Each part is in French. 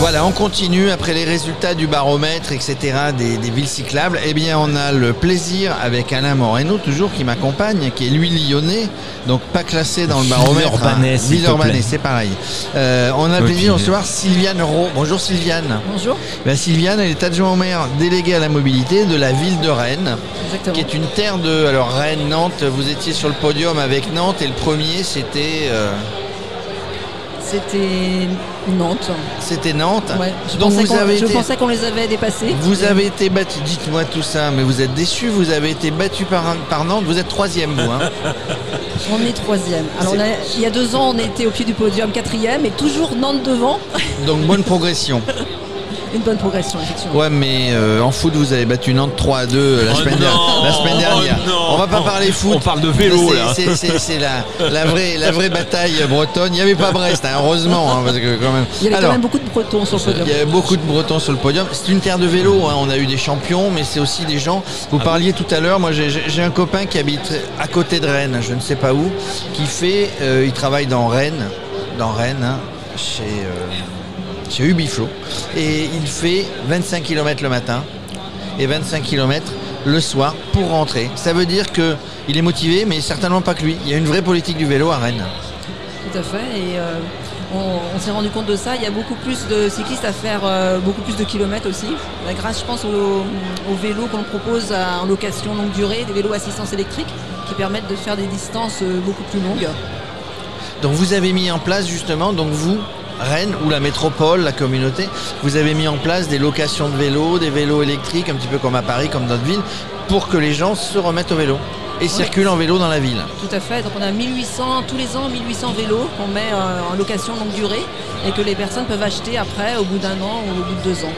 Voilà, on continue après les résultats du baromètre, etc., des, des villes cyclables. Eh bien, on a le plaisir avec Alain Moreno, toujours qui m'accompagne, qui est lui lyonnais, donc pas classé dans le baromètre. Villeurbanais, plaît. c'est pareil. Euh, on a le plaisir de recevoir Sylviane Rowe. Bonjour Sylviane. Bonjour. Ben, Sylviane, elle est adjointe au maire déléguée à la mobilité de la ville de Rennes, Exactement. qui est une terre de. Alors, Rennes, Nantes, vous étiez sur le podium avec Nantes, et le premier, c'était. euh, C'était Nantes. c'était Nantes. Ouais, je Donc, pensais vous qu'on- avez je été- pensais qu'on les avait dépassés. Vous avez été battu, dites-moi tout ça, mais vous êtes déçu, vous avez été battu par, par Nantes, vous êtes troisième vous. Hein. On est troisième. Alors on a- il y a deux ans, on était au pied du podium quatrième et toujours Nantes devant. Donc bonne progression. Une bonne progression, effectivement. Ouais mais euh, en foot vous avez battu Nantes 3 à 2 la, Oh semaine, non, dernière, la semaine dernière. oh non. On va pas parler foot. On parle de vélo, C'est- là. C'est, c'est- c'est la, la, vraie, la vraie bataille bretonne. Il n'y avait pas Brest, hein, heureusement. hein, parce que quand même... Il y avait Alors, quand même beaucoup de Bretons sur le podium. Il y avait beaucoup de Bretons sur le podium. C'est une terre de vélo. hein. On a eu des champions, mais c'est aussi des gens. Vous Ah parliez tout à l'heure. Moi, j'ai- j'ai j'ai un copain qui habite à côté de Rennes, je ne sais pas où, qui fait. euh, il travaille dans Rennes, dans Rennes, hein, chez euh, chez Ubiflo, et il fait 25 km le matin et 25 km le soir pour rentrer. Ça veut dire que il est motivé, mais certainement pas que lui. Il y a une vraie politique du vélo à Rennes. Tout à fait. Et euh, on, on s'est rendu compte de ça. Il y a beaucoup plus de cyclistes à faire euh, beaucoup plus de kilomètres aussi. Grâce, je pense, aux, aux vélos qu'on propose à- en location longue durée, des vélos assistance électrique qui permettent de faire des distances euh, beaucoup plus longues. Donc vous avez mis en place justement, donc vous, Rennes ou la métropole, la communauté, vous avez mis en place des locations de vélos, des vélos électriques, un petit peu comme à Paris, comme dans d'autres villes, pour que les gens se remettent au vélo et circulent en vélo dans la ville. Tout à fait. Donc on a 1800, tous les ans 1800 vélos qu'on met euh, en location longue durée et que les personnes peuvent acheter après au bout d'un an ou au bout de deux ans.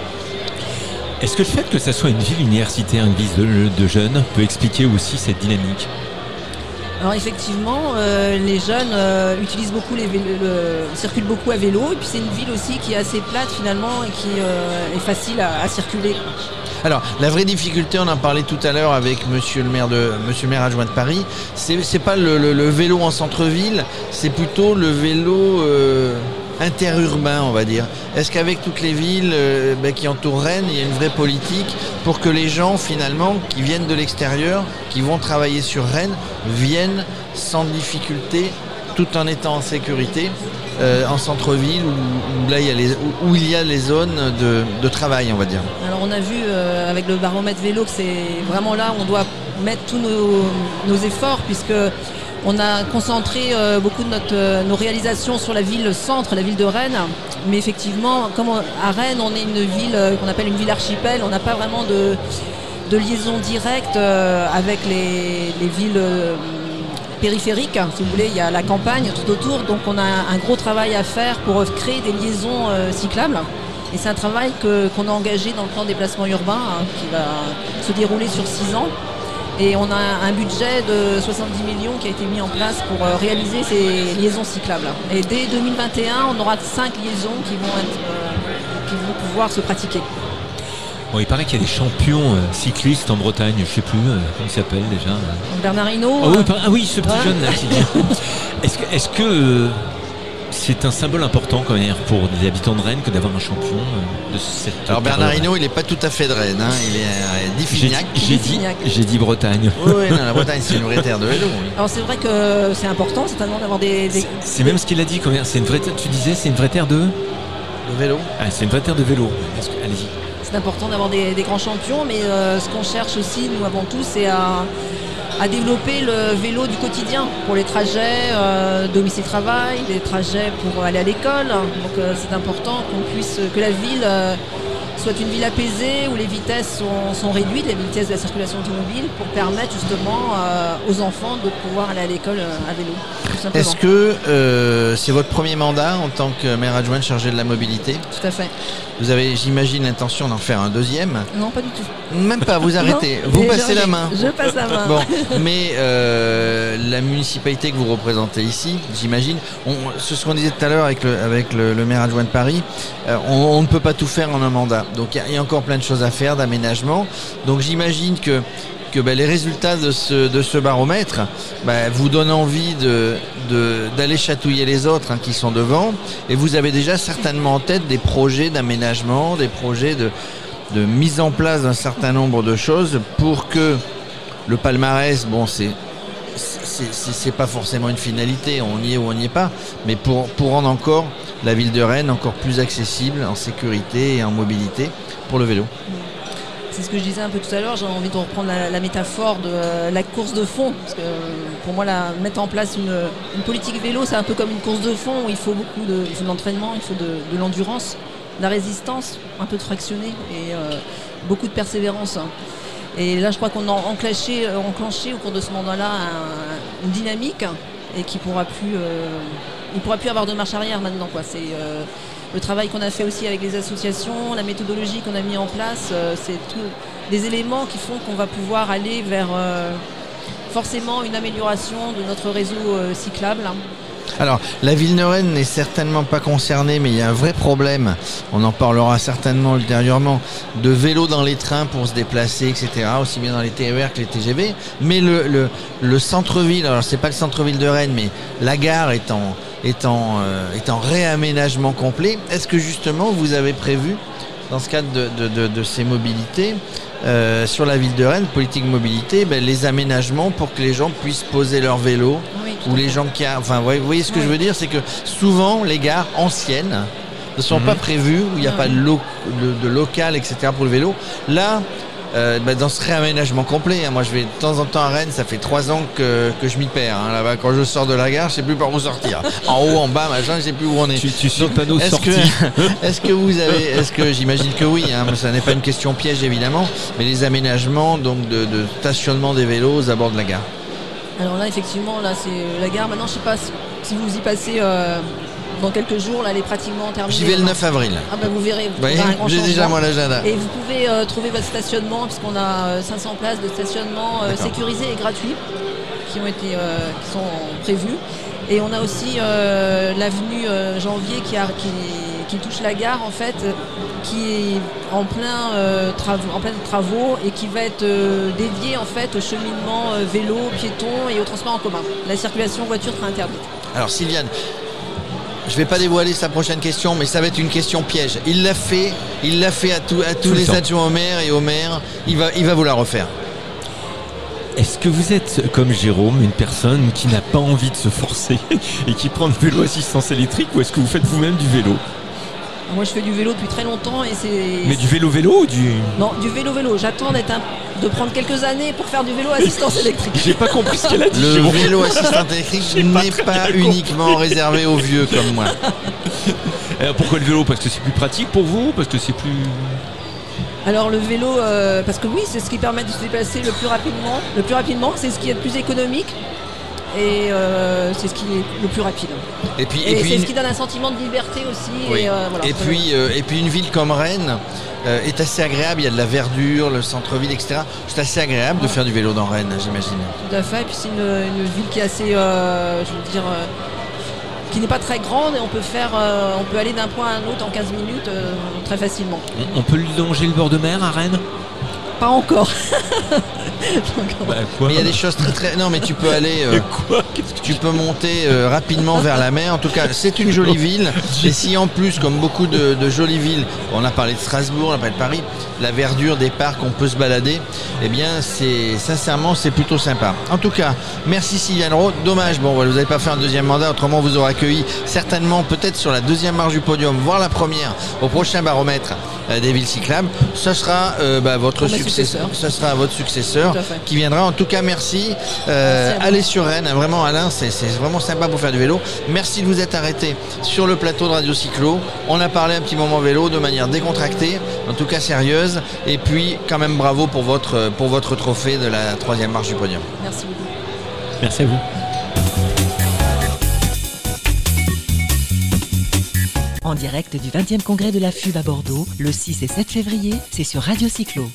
Est-ce que le fait que ça soit une ville universitaire, une ville de, de jeunes, peut expliquer aussi cette dynamique? Alors effectivement, euh, les jeunes euh, utilisent beaucoup les circulent beaucoup à vélo et puis c'est une ville aussi qui est assez plate finalement et qui euh, est facile à, circuler. Alors, la vraie difficulté, on en parlait tout à l'heure avec monsieur le maire, de, monsieur maire adjoint de Paris, c'est pas le, vélo en centre-ville, c'est plutôt le vélo interurbain, on va dire. Est-ce qu'avec toutes les villes euh, ben, qui entourent Rennes, il y a une vraie politique pour que les gens, finalement, qui viennent de l'extérieur, qui vont travailler sur Rennes, viennent sans difficulté, tout en étant en sécurité, euh, en centre-ville, où, là, il y a les, où, il y a les zones de, travail, on va dire? Alors on a vu euh, avec le baromètre vélo que c'est vraiment là où on doit mettre tous nos efforts puisque on a concentré euh, beaucoup de euh, nos réalisations sur la ville centre, la ville de Rennes. Mais effectivement, comme à Rennes, on est une ville euh, qu'on appelle une ville archipel, on n'a pas vraiment de, liaison directe avec les, les villes périphériques. Si vous voulez, il y a la campagne tout autour, donc on a un gros travail à faire pour créer des liaisons cyclables. Et c'est un travail qu'on a engagé dans le plan déplacement urbain hein, qui va se dérouler sur six ans. Et on a un budget de 70 millions qui a été mis en place pour euh, réaliser ces liaisons cyclables. Et dès 2021, on aura cinq liaisons qui vont, être, euh, qui vont pouvoir se pratiquer. Bon, il paraît qu'il y a des champions euh, cyclistes en Bretagne, je sais plus euh, comment il s'appelle déjà. Donc Bernard Hinault, Ah oui, par- ah oui, ce petit Ouais. jeune là. Est-ce que est-ce que, euh, c'est un symbole important quand même pour les habitants de Rennes que d'avoir un champion euh, de cette Alors Bernard Hinault, il n'est pas tout à fait de Rennes, hein. il est euh, J'ai d'Iffignac. j'ai dit, j'ai dit Bretagne. Oui, oui, non, la Bretagne, c'est une vraie terre de vélo. oui. alors c'est vrai que c'est important certainement d'avoir des, des- C'est- C'est même ce qu'il a dit. quand même. C'est une vraie. terre- Tu disais, c'est une vraie terre de. Le vélo Ah, c'est une vraie terre de vélo. Que- Allez-y. c'est important d'avoir des, des grands champions, mais euh, ce qu'on cherche aussi, nous avant tout, c'est à, à développer le vélo du quotidien pour les trajets euh, domicile-travail, les trajets pour aller à l'école. Donc euh, c'est important qu'on puisse que la ville euh, soit une ville apaisée où les vitesses sont, sont réduites, les vitesses de la circulation automobile, pour permettre justement euh, aux enfants de pouvoir aller à l'école à vélo. Est-ce que euh, c'est votre premier mandat en tant que maire adjoint chargé de la mobilité Tout à fait. Vous avez, j'imagine, l'intention d'en faire un deuxième Non, pas du tout. Même pas, vous arrêtez, Non. vous passez la main. Je passe la main. Bon, mais euh, la municipalité que vous représentez ici, j'imagine, ce qu'on disait tout à l'heure avec, le, avec le, le maire adjoint de Paris, euh, on, on ne peut pas tout faire en un mandat. Donc il y y, a encore plein de choses à faire, d'aménagement. Donc j'imagine que, que ben, les résultats de ce, de ce baromètre ben, vous donnent envie d'aller chatouiller les autres hein, qui sont devant. Et vous avez déjà certainement en tête des projets d'aménagement, des projets de, mise en place d'un certain nombre de choses pour que le palmarès, bon, c'est pas forcément une finalité, on y est ou on n'y est pas, mais pour rendre encore la ville de Rennes encore plus accessible en sécurité et en mobilité pour le vélo. C'est ce que je disais un peu tout à l'heure, j'ai envie de reprendre la, métaphore de euh, la course de fond. Parce que euh, pour moi, mettre en place une, politique vélo, c'est un peu comme une course de fond où il faut beaucoup de, il faut de il faut de, l'endurance, de la résistance, un peu de fractionné et euh, beaucoup de persévérance. Et là, je crois qu'on a enclenché, enclenché au cours de ce mandat-là un- une dynamique et qui pourra plus, euh, pourra plus avoir de marche arrière maintenant. Le travail qu'on a fait aussi avec les associations, la méthodologie qu'on a mis en place, euh, c'est tout des éléments qui font qu'on va pouvoir aller vers euh, forcément une amélioration de notre réseau euh, cyclable. Alors, la ville de Rennes n'est certainement pas concernée, mais il y a un vrai problème, on en parlera certainement ultérieurement, de vélos dans les trains pour se déplacer, etc., aussi bien dans les TER que les TGV. Mais le centre-ville, alors c'est pas le centre-ville de Rennes, mais la gare est en, est en, euh, est en réaménagement complet. Est-ce que justement vous avez prévu, dans ce cadre de, de, de- de ces mobilités, euh, sur la ville de Rennes, politique mobilité, ben, les aménagements pour que les gens puissent poser leur vélo Oui, ou les gens qui a, enfin, vous voyez ce que Oui. je veux dire, c'est que souvent les gares anciennes ne sont Mhm. pas prévues où il n'y a Mhm. pas de, lo- de- de local, etc. pour le vélo. Là, euh, bah, dans ce réaménagement complet, hein, moi je vais de temps en temps à Rennes, ça fait trois ans que, que je m'y perds. hein. Là-bas, quand je sors de la gare, je sais plus par où sortir. en haut, en bas, machin, je sais plus où on est. Tu, tu Donc, panneau Est-ce que, est-ce que vous avez, est-ce que j'imagine que oui, hein, mais ça n'est pas une question piège évidemment, mais les aménagements donc de, de stationnement des vélos aux abords de la gare. Alors là, effectivement, là, c'est la gare. Maintenant, je sais pas si- si vous y passez euh, dans quelques jours. Là, elle est pratiquement terminée. J'y vais le 9 avril. Ah bah vous verrez. vous j'ai déjà moi l'agenda. Et vous pouvez euh, trouver votre stationnement, puisqu'on a euh, 500 places de stationnement euh, sécurisées et gratuits qui ont été euh, qui sont prévues. Et on a aussi euh, l'avenue euh, Janvier qui, a- qui, qui touche la gare en fait, euh, qui est en plein euh, travaux, en plein travaux et qui va être euh, dédiée en fait au cheminement euh, vélo, piéton et au transport en commun. La circulation voiture sera interdite. Alors Sylviane, je vais pas dévoiler sa prochaine question, mais ça va être une question piège. Il l'a fait, il l'a fait à, tout- à tous Tout les adjoints au maire et au maire. Il va, il va vous la refaire. Est-ce que vous êtes, comme Jérôme, une personne qui n'a pas envie de se forcer et qui prend le vélo assistance électrique ou est-ce que vous faites vous-même du vélo? Moi je fais du vélo depuis très longtemps et c'est Mais du vélo-vélo ou du... Non, du vélo-vélo. J'attends d'être un- de prendre quelques années pour faire du vélo assistance électrique. J'ai pas compris ce qu'elle a dit. Le vélo assistant électrique pas n'est pas compris. uniquement réservé aux vieux comme moi. Euh, pourquoi le vélo? Parce que c'est plus pratique pour vous? Parce que c'est plus... Alors le vélo, euh, parce que oui, c'est ce qui permet de se déplacer le plus rapidement. Le plus rapidement, c'est ce qui est le plus économique et euh, c'est ce qui est le plus rapide. Et puis, Et, et puis, c'est une- ce qui donne un sentiment de liberté aussi. oui. Et, euh, voilà. et puis, euh, et puis une ville comme Rennes euh, est assez agréable. Il y a de la verdure, le centre-ville, etc. C'est assez agréable de faire du vélo dans Rennes, j'imagine. Tout à fait. Et puis c'est une, une ville qui est assez, euh, je veux dire, euh, qui n'est pas très grande et on peut faire, euh, on peut aller d'un point à un autre en 15 minutes euh, très facilement. On, on peut longer le bord de mer à Rennes? Pas encore. Bah quoi Mais il y a des choses très très. Non, mais tu peux aller. euh, Quoi que Tu peux monter euh, rapidement vers la mer. En tout cas, c'est une jolie ville. Et si en plus, comme beaucoup de, de jolies villes, on a parlé de Strasbourg, on a parlé de Paris, la verdure des parcs, on peut se balader, eh bien, c'est sincèrement, c'est plutôt sympa. En tout cas, merci Sylviane Roth. Dommage, bon, vous n'avez pas fait un deuxième mandat, autrement vous aurez accueilli certainement, peut-être sur la deuxième marche du podium, voire la première, au prochain baromètre euh, des villes cyclables. Ce sera euh, bah, votre successeur. Ce sera votre successeur. Qui viendra. En tout cas, merci. Euh, allez sur Rennes, vraiment Alain, c'est c'est vraiment sympa pour faire du vélo. Merci de vous être arrêté sur le plateau de Radio Cyclo. On a parlé un petit moment vélo de manière décontractée, en tout cas sérieuse. Et puis quand même bravo pour votre, pour votre trophée de la troisième marche du podium. Merci beaucoup. Merci à vous. En direct du 20e congrès de la FUB à Bordeaux, le 6 et 7 février, c'est sur Radio Cyclo.